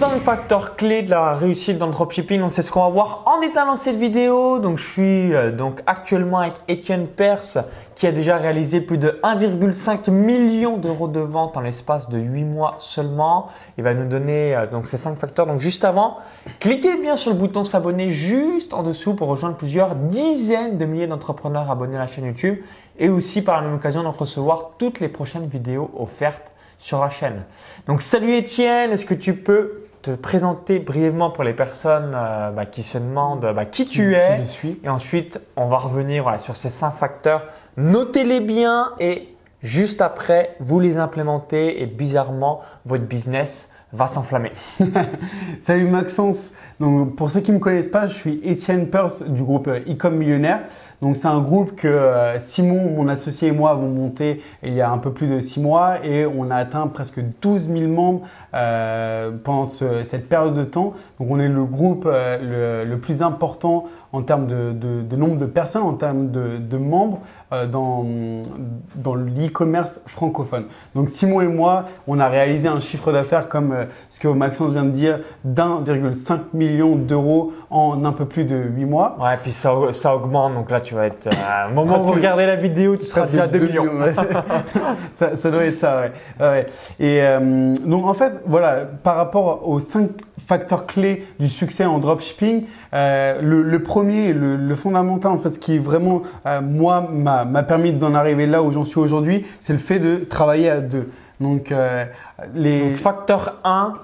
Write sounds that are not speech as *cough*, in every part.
5 facteurs clés de la réussite dans le dropshipping. C'est ce qu'on va voir en étalant cette vidéo. Donc je suis euh, donc actuellement avec Etienne Perse qui a déjà réalisé plus de 1,5 million d'euros de vente en l'espace de 8 mois seulement. Il va nous donner euh, donc ces 5 facteurs. Donc juste avant, cliquez bien sur le bouton s'abonner juste en dessous pour rejoindre plusieurs dizaines de milliers d'entrepreneurs abonnés à la chaîne YouTube et aussi par la même occasion de recevoir toutes les prochaines vidéos offertes sur la chaîne. Donc salut Étienne, est-ce que tu peux te présenter brièvement pour les personnes euh, bah, qui se demandent bah, qui tu es je suis. Et ensuite, on va revenir voilà, sur ces cinq facteurs. Notez-les bien et juste après, vous les implémentez et bizarrement, votre business va s'enflammer. *laughs* Salut Maxence. Donc, pour ceux qui ne me connaissent pas, je suis Étienne Peirce du groupe Ecom Millionnaire. Donc c'est un groupe que euh, Simon, mon associé et moi avons monté il y a un peu plus de six mois et on a atteint presque 12 000 membres euh, pendant cette période de temps. Donc on est le groupe euh, le, plus important en termes de, nombre de personnes, en termes de, membres dans, l'e-commerce francophone. Donc Simon et moi, on a réalisé un chiffre d'affaires comme ce que Maxence vient de dire d'1,5 million d'euros en un peu plus de 8 mois. Ouais, et puis ça, augmente. Donc là, vas être. Euh, au moment où vous regardez la vidéo, tu seras déjà à 2 millions. *laughs* ça, ça, doit être ça, ouais. ouais. Et euh, donc, en fait, voilà, par rapport aux 5 facteurs clés du succès en dropshipping, euh, le, le, premier, le, le, fondamental, en fait, ce qui vraiment, euh, moi, m'a permis d'en arriver là où j'en suis aujourd'hui, c'est le fait de travailler à deux. Donc, les... Donc, facteur 1,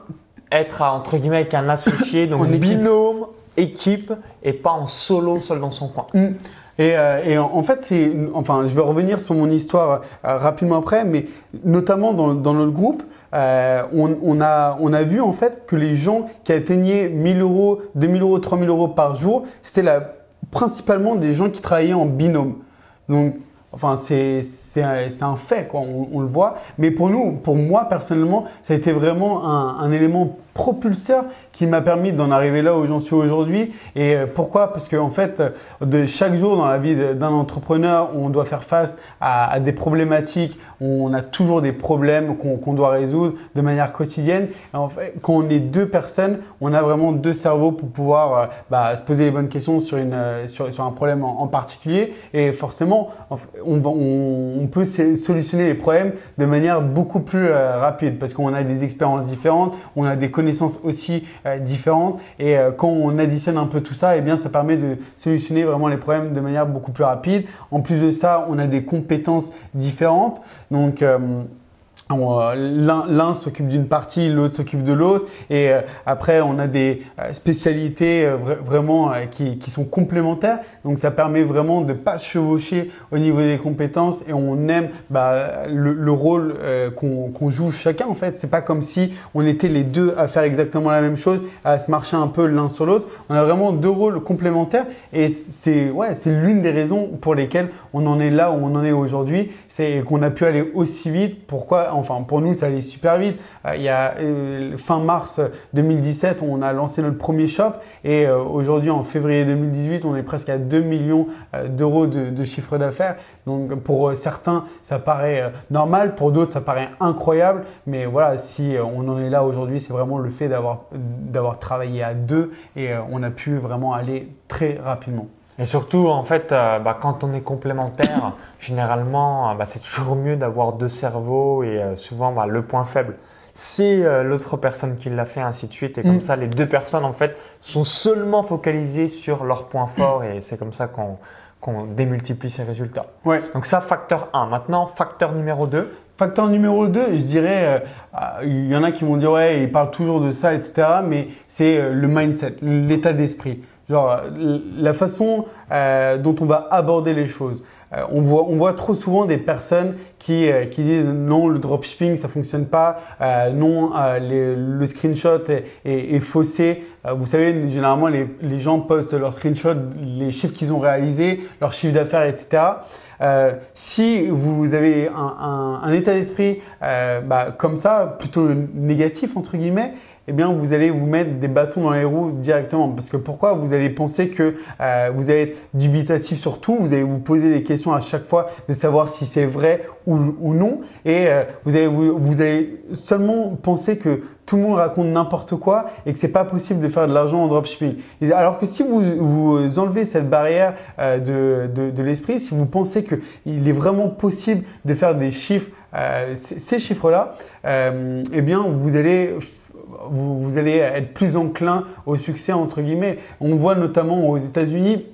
être entre guillemets avec un associé, *coughs* donc binôme, équipe et pas en solo seul dans son coin. Mm. Et, euh, en fait, c'est, enfin, je vais revenir sur mon histoire euh, rapidement après, mais notamment dans, notre groupe, euh, on, a, on a vu en fait que les gens qui atteignaient 1000 euros, 2000 euros, 3000 euros par jour, c'était principalement des gens qui travaillaient en binôme. Donc, Enfin, c'est un fait, quoi. On, on, le voit. Mais pour nous, pour moi personnellement, ça a été vraiment un, un élément propulseur qui m'a permis d'en arriver là où j'en suis aujourd'hui. Et euh, pourquoi? Parce qu'en en fait, de chaque jour dans la vie d'un entrepreneur, on doit faire face à, des problématiques, on a toujours des problèmes qu'on doit résoudre de manière quotidienne. En fait, quand on est deux personnes, on a vraiment deux cerveaux pour pouvoir euh, bah, se poser les bonnes questions sur, une, euh, sur, un problème en, particulier. Et forcément, on, peut solutionner les problèmes de manière beaucoup plus rapide parce qu'on a des expériences différentes, on a des connaissances connaissances aussi euh, différentes. Et euh, quand on additionne un peu tout ça, et eh bien, ça permet de solutionner vraiment les problèmes de manière beaucoup plus rapide. En plus de ça, on a des compétences différentes. Donc, euh, l'un s'occupe d'une partie, l'autre s'occupe de l'autre. Et euh, après, on a des euh, spécialités vraiment qui, sont complémentaires. Donc, ça permet vraiment de pas se chevaucher au niveau des compétences. Et on aime bah, le, le, rôle qu'on joue chacun. En fait, c'est pas comme si on était les deux à faire exactement la même chose, à se marcher un peu l'un sur l'autre. On a vraiment deux rôles complémentaires. Et c'est ouais, c'est l'une des raisons pour lesquelles on en est là où on en est aujourd'hui. C'est qu'on a pu aller aussi vite. Pourquoi Enfin, pour nous, ça allait super vite. Euh, il y a euh, fin mars 2017, on a lancé notre premier shop et euh, aujourd'hui, en février 2018, on est presque à 2 millions d'euros de, chiffre d'affaires. Donc, pour certains, ça paraît normal, pour d'autres, ça paraît incroyable. Mais voilà, si on en est là aujourd'hui, c'est vraiment le fait d'avoir travaillé à deux et on a pu vraiment aller très rapidement. Et surtout, en fait, euh, bah, quand on est complémentaire, *coughs* généralement, euh, bah, c'est toujours mieux d'avoir deux cerveaux et euh, souvent bah, le point faible. C'est l'autre personne qui l'a fait, ainsi de suite. Et comme mm. ça, les deux personnes, en fait, sont seulement focalisées sur leur point *coughs* fort et c'est comme ça qu'on démultiplie ses résultats. Ouais. Donc ça, facteur 1. Maintenant, facteur numéro 2. Facteur numéro 2, je dirais, il y en a qui vont dire, ouais, ils parlent toujours de ça, etc. Mais c'est le mindset, l'état d'esprit. Genre, la façon euh, dont on va aborder les choses. Euh, on, voit, trop souvent des personnes qui, euh, disent non, le dropshipping, ça fonctionne pas, euh, non, le screenshot est, faussé. vous savez, généralement, les, gens postent leurs screenshots, les chiffres qu'ils ont réalisés, leur chiffre d'affaires, etc. si vous avez un état d'esprit bah, comme ça, plutôt négatif, entre guillemets, eh bien, vous allez vous mettre des bâtons dans les roues directement. Parce que pourquoi Vous allez penser que euh, vous allez être dubitatif sur tout, vous allez vous poser des questions à chaque fois de savoir si c'est vrai ou, non. Et euh, vous, allez, vous, allez seulement penser que tout le monde raconte n'importe quoi et que c'est pas possible de faire de l'argent en dropshipping. Alors que si vous, vous enlevez cette barrière euh, de, de, de l'esprit, si vous pensez qu'il est vraiment possible de faire des chiffres, ces chiffres-là, eh bien vous allez vous, vous, allez être plus enclin au succès entre guillemets. On voit notamment aux États-Unis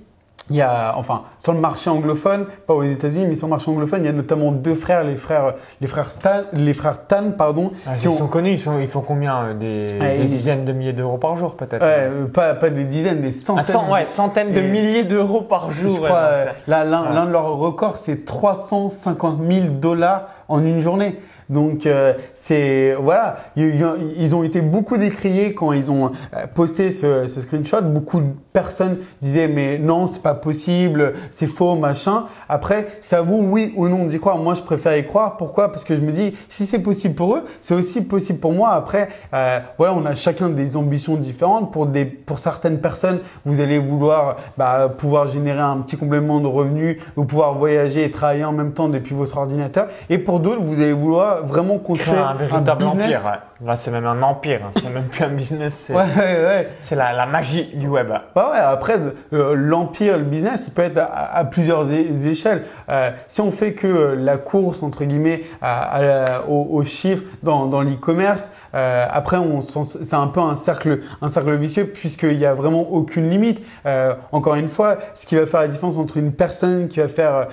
il y a, enfin, sur le marché anglophone, pas aux États-Unis, mais sur le marché anglophone, il y a notamment deux frères, les frères, les frères Stan, les frères Tan, pardon. Ah, ils sont connus, ils, sont, ils font combien euh, des, des dizaines de milliers d'euros par jour, peut-être? Ouais, euh, pas, pas des dizaines, des centaines. Ah, cent, ouais, centaines de milliers d'euros par jour. Je crois, euh, l'un de leurs records, c'est 350 000 dollars en une journée. Donc euh, c'est voilà, ils ont été beaucoup décriés quand ils ont euh, posté ce, screenshot. Beaucoup de personnes disaient mais non c'est pas possible, c'est faux machin. Après à vous oui ou non d'y croire. Moi je préfère y croire. Pourquoi? Parce que je me dis si c'est possible pour eux, c'est aussi possible pour moi. Après euh, voilà on a chacun des ambitions différentes. Pour des pour certaines personnes vous allez vouloir bah, pouvoir générer un petit complément de revenus, ou pouvoir voyager et travailler en même temps depuis votre ordinateur. Et pour d'autres vous allez vouloir vraiment construire un véritable empire. Là, c'est même un empire. Hein. C'est même plus un business. C'est ouais, ouais, c'est la, la, magie du web. Ouais, après, euh, l'empire, le business, il peut être à, plusieurs échelles. Euh, si on fait que la course, entre guillemets, aux, chiffres dans, dans l'e-commerce, euh, après, c'est un peu un cercle, un cercle vicieux puisqu'il n'y a vraiment aucune limite. encore une fois, ce qui va faire la différence entre une personne qui va, faire,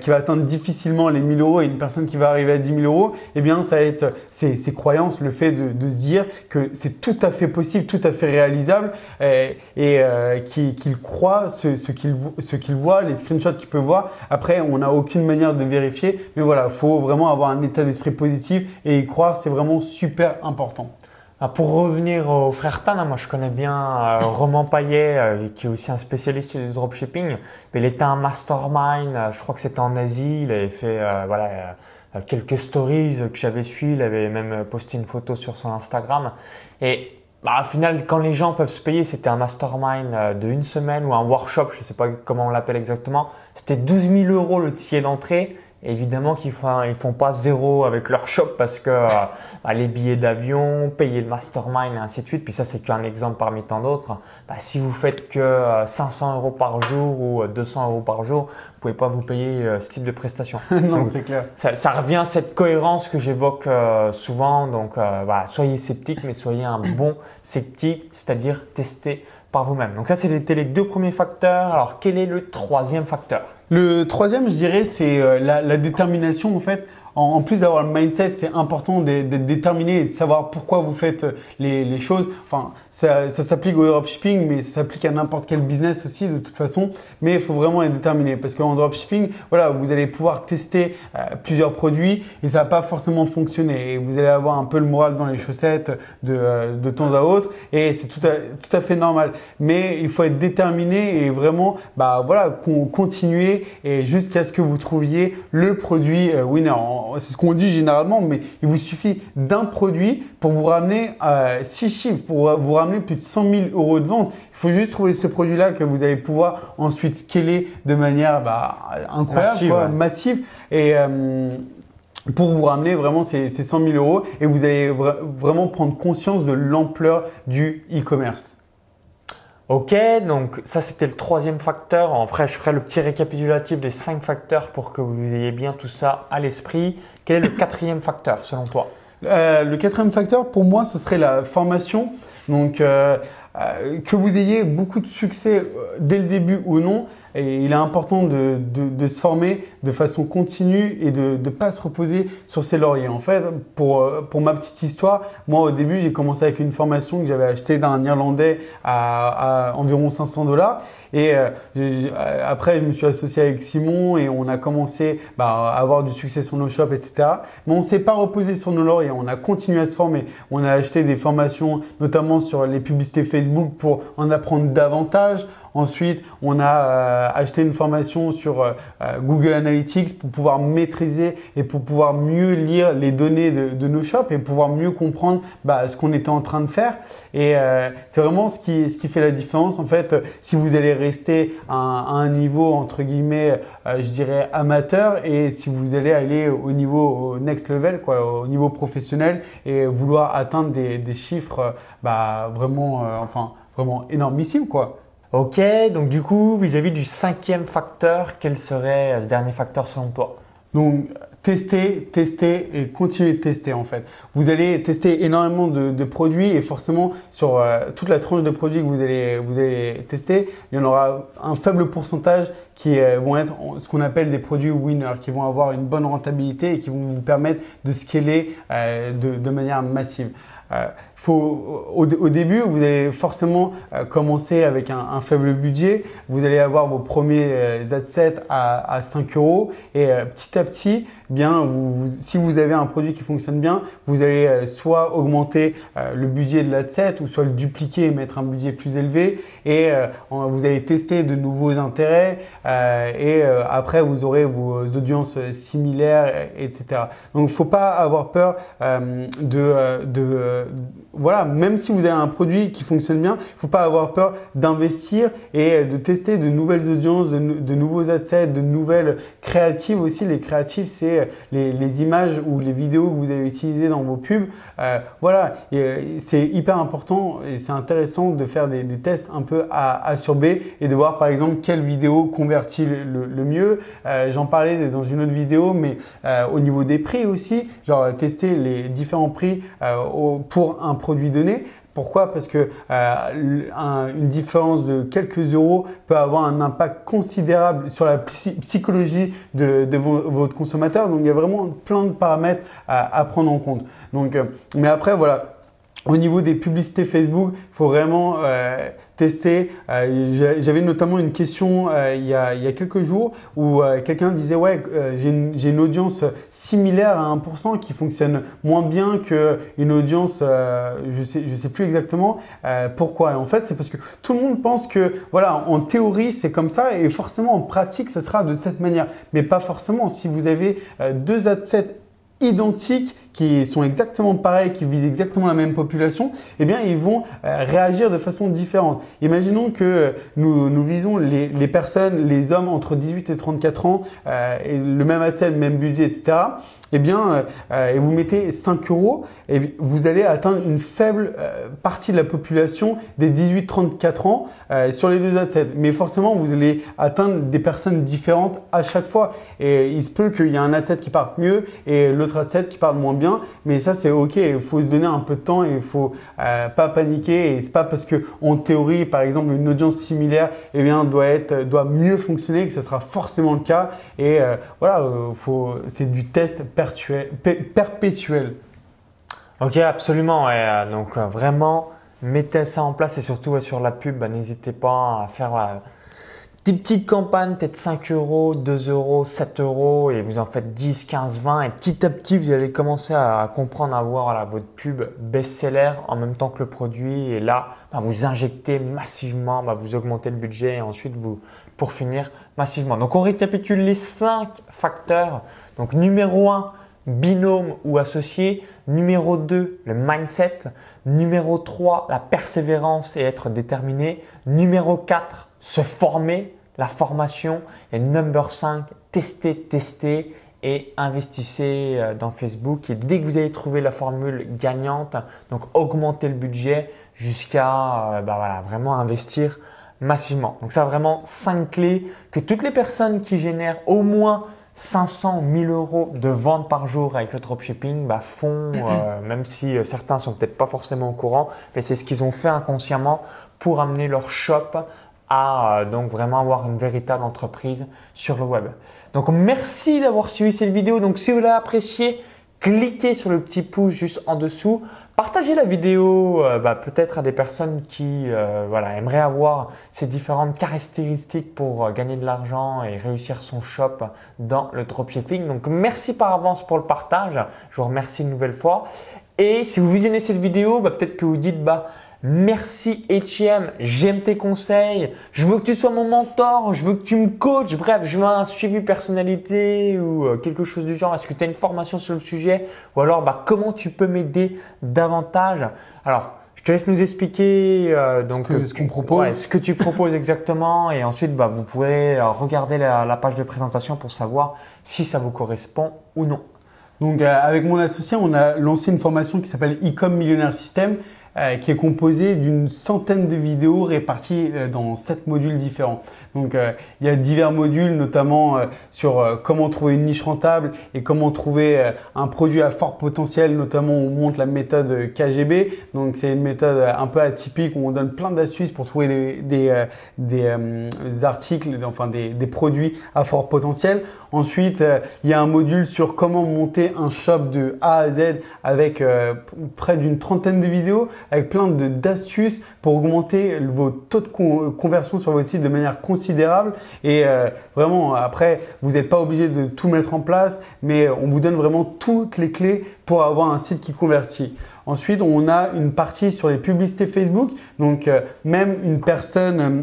qui va atteindre difficilement les 1000 euros et une personne qui va arriver à 10 000 euros, eh bien, ça va être ses croyances, le fait de, se dire que c'est tout à fait possible, tout à fait réalisable euh, et, euh, qu'il croit ce, ce qu'il voit, les screenshots qu'il peut voir. Après, on n'a aucune manière de vérifier, mais voilà, il faut vraiment avoir un état d'esprit positif et y croire, c'est vraiment super important. Ah, pour revenir au frère Tan, hein, moi je connais bien euh, Roman Payet, qui est aussi un spécialiste du dropshipping. Il était un mastermind, je crois que c'était en Asie, il avait fait voilà, euh, quelques stories que j'avais suivies. Il avait même posté une photo sur son Instagram. Et bah, au final, quand les gens peuvent se payer, c'était un mastermind euh, de une semaine ou un workshop, je ne sais pas comment on l'appelle exactement. C'était 12 000 euros le ticket d'entrée Évidemment qu'ils font, ils font pas zéro avec leur shop parce que euh, bah, les billets d'avion, payer le mastermind et ainsi de suite. Puis ça, c'est qu'un exemple parmi tant d'autres. Bah, si vous faites que 500 euh, euros par jour ou 200 euh, euros par jour, vous pouvez pas vous payer ce type de prestation. *laughs* non, c'est clair. Ça, revient à cette cohérence que j'évoque souvent. Donc, voilà, soyez sceptique, mais soyez un bon sceptique, c'est-à-dire tester par vous-même. Donc ça, c'était les deux premiers facteurs. Alors, quel est le troisième facteur? Le troisième, je dirais, c'est euh, la, la, détermination en fait en, plus d'avoir le mindset, c'est important d'être déterminé et de savoir pourquoi vous faites euh, les, choses. Enfin, ça, s'applique au dropshipping, mais ça s'applique à n'importe quel business aussi de toute façon. Mais il faut vraiment être déterminé parce qu'en dropshipping, voilà, vous allez pouvoir tester euh, plusieurs produits et ça va pas forcément fonctionner. Et vous allez avoir un peu le moral dans les chaussettes de, euh, de temps à autre et c'est tout à, tout à fait normal. Mais il faut être déterminé et vraiment, bah voilà, continuer et jusqu'à ce que vous trouviez le produit winner c'est ce qu'on dit généralement, mais il vous suffit d'un produit pour vous ramener euh, six chiffres, pour vous ramener plus de 100 000 euros de vente. Il faut juste trouver ce produit-là que vous allez pouvoir ensuite scaler de manière bah, incroyable, massive, et euh, pour vous ramener vraiment ces, ces 100 000 euros et vous allez vraiment prendre conscience de l'ampleur du e-commerce. Ok, donc ça c'était le troisième facteur. En vrai, je ferai le petit récapitulatif des cinq facteurs pour que vous ayez bien tout ça à l'esprit. Quel est le quatrième facteur selon toi? Euh, Le quatrième facteur, pour moi, ce serait la formation. Donc, euh, euh, que vous ayez beaucoup de succès dès le début ou non, et il est important de, se former de façon continue et de ne pas se reposer sur ses lauriers. En fait, pour, euh, pour ma petite histoire, moi au début, j'ai commencé avec une formation que j'avais achetée d'un Irlandais à, à, environ 500 dollars. Et euh, après, je me suis associé avec Simon et on a commencé bah, à avoir du succès sur nos shops, etc. Mais on ne s'est pas reposé sur nos lauriers. On a continué à se former. On a acheté des formations, notamment sur les publicités Facebook pour en apprendre davantage. Ensuite, on a acheter une formation sur Google Analytics pour pouvoir maîtriser et pour pouvoir mieux lire les données de, nos shops et pouvoir mieux comprendre bah, ce qu'on était en train de faire. Et c'est vraiment ce qui, ce qui fait la différence. En fait, si vous allez rester à un, niveau, entre guillemets, je dirais amateur, et si vous allez aller au niveau next level, quoi, au niveau professionnel, et vouloir atteindre des, des chiffres bah, vraiment, enfin, vraiment énormissime, quoi. Ok, donc du coup, vis-à-vis du cinquième facteur, quel serait euh, ce dernier facteur selon toi? Donc, tester, tester et continuer de tester en fait. Vous allez tester énormément de, produits et forcément sur euh, toute la tranche de produits que vous allez, vous allez tester, il y en aura un faible pourcentage qui euh, vont être ce qu'on appelle des produits winners, qui vont avoir une bonne rentabilité et qui vont vous permettre de scaler de, de manière massive. Euh, faut, au, début, vous allez forcément euh, commencer avec un, faible budget. Vous allez avoir vos premiers euh, Z7 à, à 5 euros et petit à petit, bien, vous, si vous avez un produit qui fonctionne bien, vous allez soit augmenter le budget de l'Ad7 ou soit le dupliquer et mettre un budget plus élevé et vous allez tester de nouveaux intérêts et après vous aurez vos audiences similaires, etc. Donc, faut pas avoir peur de, de voilà, même si vous avez un produit qui fonctionne bien, il faut pas avoir peur d'investir et de tester de nouvelles audiences, de, nouveaux assets, de nouvelles créatives aussi. Les créatives, c'est les, images ou les vidéos que vous avez utilisées dans vos pubs. Euh, voilà, euh, c'est hyper important et c'est intéressant de faire des, tests un peu A, sur B et de voir par exemple quelle vidéo convertit le, mieux. Euh, j'en parlais dans une autre vidéo, mais au niveau des prix aussi, genre tester les différents prix pour un produit donné. Pourquoi? Parce que euh, une différence de quelques euros peut avoir un impact considérable sur la psychologie de, votre consommateur. Donc il y a vraiment plein de paramètres à, prendre en compte. Donc, euh, mais après voilà, au niveau des publicités Facebook, il faut vraiment euh, tester. Euh, j'avais notamment une question euh, il, y a, il, y a, quelques jours où quelqu'un disait ouais j'ai une, une, audience similaire à 1% qui fonctionne moins bien qu'une audience je sais je sais plus exactement pourquoi. En fait c'est parce que tout le monde pense que voilà en théorie c'est comme ça et forcément en pratique ce sera de cette manière. Mais pas forcément. Si vous avez deux adsets identiques qui sont exactement pareils, qui visent exactement la même population, eh bien, ils vont euh, réagir de façon différente. Imaginons que euh, nous, nous visons les, les, personnes, les hommes entre 18 et 34 ans, euh, et le même adset, le même budget, etc. Eh bien, et vous mettez 5 euros, et vous allez atteindre une faible partie de la population des 18-34 ans sur les deux adsets. Mais forcément, vous allez atteindre des personnes différentes à chaque fois. Et il se peut qu'il y ait un adset qui parte mieux et l'autre adset qui parle moins bien mais ça c'est ok. Il faut se donner un peu de temps et il faut euh, pas paniquer. Et c'est pas parce que en théorie, par exemple, une audience similaire, eh bien, doit être, doit mieux fonctionner que ce sera forcément le cas. Et euh, voilà, euh, faut, c'est du test perpétuel. Ok, absolument. donc vraiment, mettez ça en place et surtout sur la pub, bah, n'hésitez pas à faire des petites campagnes, peut-être 5 euros, 2 euros, 7 euros et vous en faites 10, 15, 20 et petit à petit vous allez commencer à comprendre, à voir votre pub best-seller en même temps que le produit et là bah, vous injectez massivement, bah, vous augmentez le budget et ensuite vous pour finir massivement. Donc on récapitule les 5 facteurs. Donc numéro 1, binôme ou associé. Numéro 2, le mindset. Numéro 3, la persévérance et être déterminé. Numéro 4, se former la formation. Et number 5, tester, tester et investissez euh, dans Facebook. Et dès que vous avez trouvé la formule gagnante, donc augmentez le budget jusqu'à euh, bah voilà, vraiment investir massivement. Donc ça vraiment 5 clés que toutes les personnes qui génèrent au moins 500 000 euros de ventes par jour avec le dropshipping bah, font, euh, même si certains sont peut-être pas forcément au courant, mais c'est ce qu'ils ont fait inconsciemment pour amener leur shop à euh, donc vraiment avoir une véritable entreprise sur le web. Donc merci d'avoir suivi cette vidéo. Donc si vous l'avez apprécié, cliquez sur le petit pouce juste en dessous. Partagez la vidéo euh, bah, peut-être à des personnes qui euh, voilà, aimeraient avoir ces différentes caractéristiques pour gagner de l'argent et réussir son shop dans le dropshipping. Donc merci par avance pour le partage. Je vous remercie une nouvelle fois. Et si vous visionnez cette vidéo, bah, peut-être que vous dites bah Merci Etienne, j'aime tes conseils, je veux que tu sois mon mentor, je veux que tu me coaches, bref, je veux un suivi personnalité ou euh, quelque chose du genre. Est-ce que tu as une formation sur le sujet? Ou alors bah, comment tu peux m'aider davantage? Alors, je te laisse nous expliquer euh, donc, ce qu'on propose. ce que tu proposes exactement. Et ensuite bah, vous pourrez euh, regarder la, page de présentation pour savoir si ça vous correspond ou non. Donc avec mon associé, on a lancé une formation qui s'appelle Ecom Millionnaire System euh, qui est composé d'une centaine de vidéos réparties euh, dans sept modules différents. Donc euh, il y a divers modules, notamment sur comment trouver une niche rentable et comment trouver un produit à fort potentiel, notamment on montre la méthode KGB. Donc c'est une méthode un peu atypique où on donne plein d'astuces pour trouver des, articles, enfin des, produits à fort potentiel. Ensuite, il y a un module sur comment monter un shop de A à Z avec près d'une trentaine de vidéos avec plein d'astuces pour augmenter vos taux de conversion sur votre site de manière considérable. Et euh, vraiment, après, vous n'êtes pas obligé de tout mettre en place, mais on vous donne vraiment toutes les clés pour avoir un site qui convertit. Ensuite, on a une partie sur les publicités Facebook. Donc, euh, même une personne euh,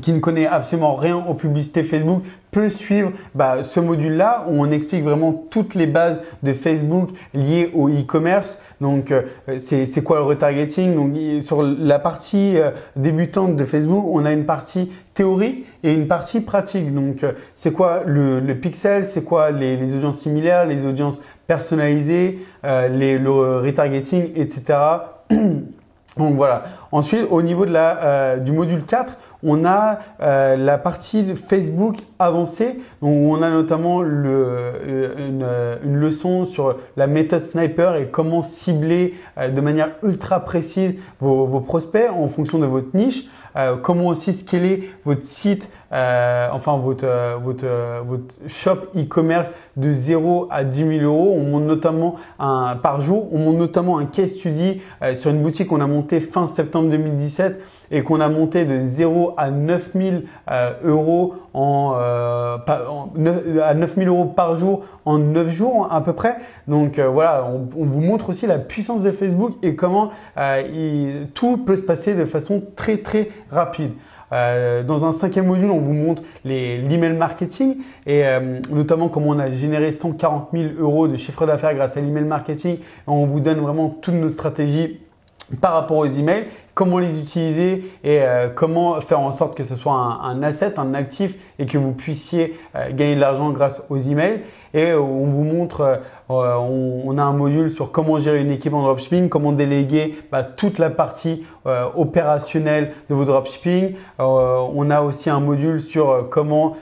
qui ne connaît absolument rien aux publicités Facebook peut suivre bah, ce module-là où on explique vraiment toutes les bases de Facebook liées au e-commerce. Donc, euh, c'est quoi le retargeting? Donc, sur la partie euh, débutante de Facebook, on a une partie théorique et une partie pratique. Donc, euh, c'est quoi le, pixel? C'est quoi les, audiences similaires, les audiences personnalisées, le retargeting, etc. *clears throat* Donc voilà. Ensuite, au niveau de la, euh, du module 4, on a euh, la partie Facebook avancée. Donc on a notamment euh, une, une, leçon sur la méthode sniper et comment cibler de manière ultra précise vos, vos, prospects en fonction de votre niche. comment aussi scaler votre site, enfin votre, votre, votre shop e-commerce de 0 à 10 000 euros. On monte notamment un, par jour, on monte notamment un case study sur une boutique qu'on a montée fin septembre 2017 et qu'on a monté de 0 à 9000 euh, euros en, euh, à 9000 euros par jour en 9 jours à peu près. Donc euh, voilà, on, vous montre aussi la puissance de Facebook et comment tout peut se passer de façon très très rapide. dans un cinquième module, on vous montre l'email marketing et notamment comment on a généré 140 000 euros de chiffre d'affaires grâce à l'email marketing. On vous donne vraiment toutes nos stratégies par rapport aux emails, comment les utiliser et euh, comment faire en sorte que ce soit un, asset, un actif et que vous puissiez euh, gagner de l'argent grâce aux emails. Et euh, on vous montre, on, a un module sur comment gérer une équipe en dropshipping, comment déléguer bah, toute la partie opérationnelle de vos dropshipping. on a aussi un module sur comment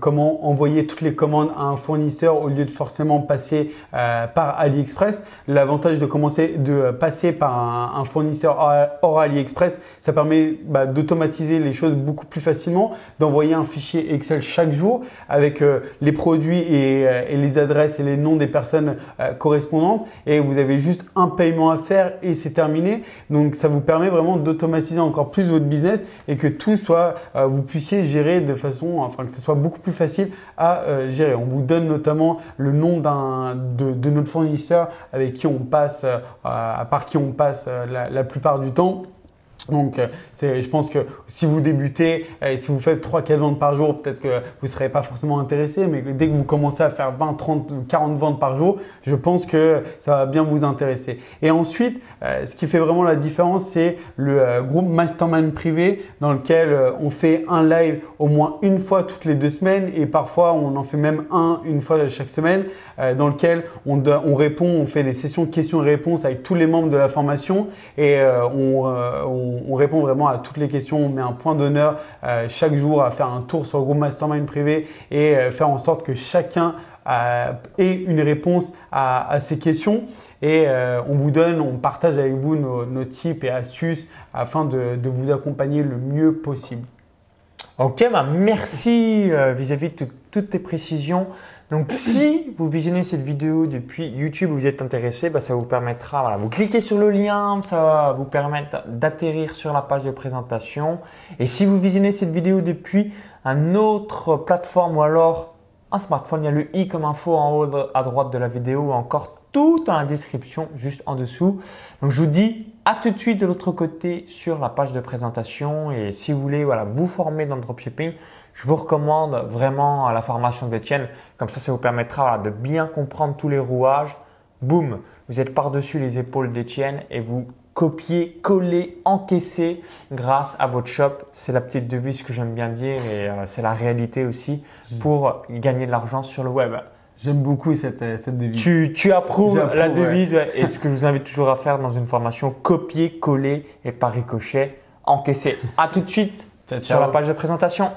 comment envoyer toutes les commandes à un fournisseur au lieu de forcément passer par AliExpress. L'avantage de commencer de passer par un fournisseur hors AliExpress, ça permet bah, d'automatiser les choses beaucoup plus facilement, d'envoyer un fichier Excel chaque jour avec euh, les produits euh, et, les adresses et les noms des personnes euh, correspondantes et vous avez juste un paiement à faire et c'est terminé. Donc ça vous permet vraiment d'automatiser encore plus votre business et que tout soit, vous puissiez gérer de façon, enfin que ce soit beaucoup plus facile à gérer. On vous donne notamment le nom de, de, notre fournisseur avec qui on passe, à part qui on passe la, la plupart du temps. Donc, euh, je pense que si vous débutez et si vous faites 3-4 ventes par jour, peut-être que vous ne serez pas forcément intéressé, mais dès que vous commencez à faire 20, 30, 40 ventes par jour, je pense que ça va bien vous intéresser. Et ensuite, euh, ce qui fait vraiment la différence, c'est le euh, groupe Mastermind privé dans lequel on fait un live au moins une fois toutes les deux semaines et parfois on en fait même un une fois chaque semaine, dans lequel on, on, répond, on fait des sessions questions et réponses avec tous les membres de la formation et on, on on, répond vraiment à toutes les questions. On met un point d'honneur euh, chaque jour à faire un tour sur le groupe Mastermind privé et euh, faire en sorte que chacun euh, ait une réponse à, ces questions. Et on vous donne, on partage avec vous nos, tips et astuces afin de, vous accompagner le mieux possible. Ok, bah, merci vis-à-vis de toutes tes précisions. Donc si vous visionnez cette vidéo depuis YouTube, vous êtes intéressé, bah, ça vous permettra, voilà, vous cliquez sur le lien, ça va vous permettre d'atterrir sur la page de présentation. Et si vous visionnez cette vidéo depuis un autre plateforme ou alors un smartphone, il y a le i comme info en haut à droite de la vidéo ou encore tout dans la description juste en dessous. Donc je vous dis À tout de suite de l'autre côté sur la page de présentation. Et si vous voulez voilà, vous former dans le dropshipping, je vous recommande vraiment la formation d'Etienne. Comme ça, ça vous permettra de bien comprendre tous les rouages. Boum, vous êtes par-dessus les épaules d'Etienne et vous copiez, coller, encaisser grâce à votre shop. C'est la petite devise que j'aime bien dire et euh, c'est la réalité aussi pour gagner de l'argent sur le web. J'aime beaucoup cette, euh, cette devise. Tu, tu approuves la devise et ce *laughs* que je vous invite toujours à faire dans une formation, copier, coller et par ricochet, encaisser. À tout de suite sur la page de présentation.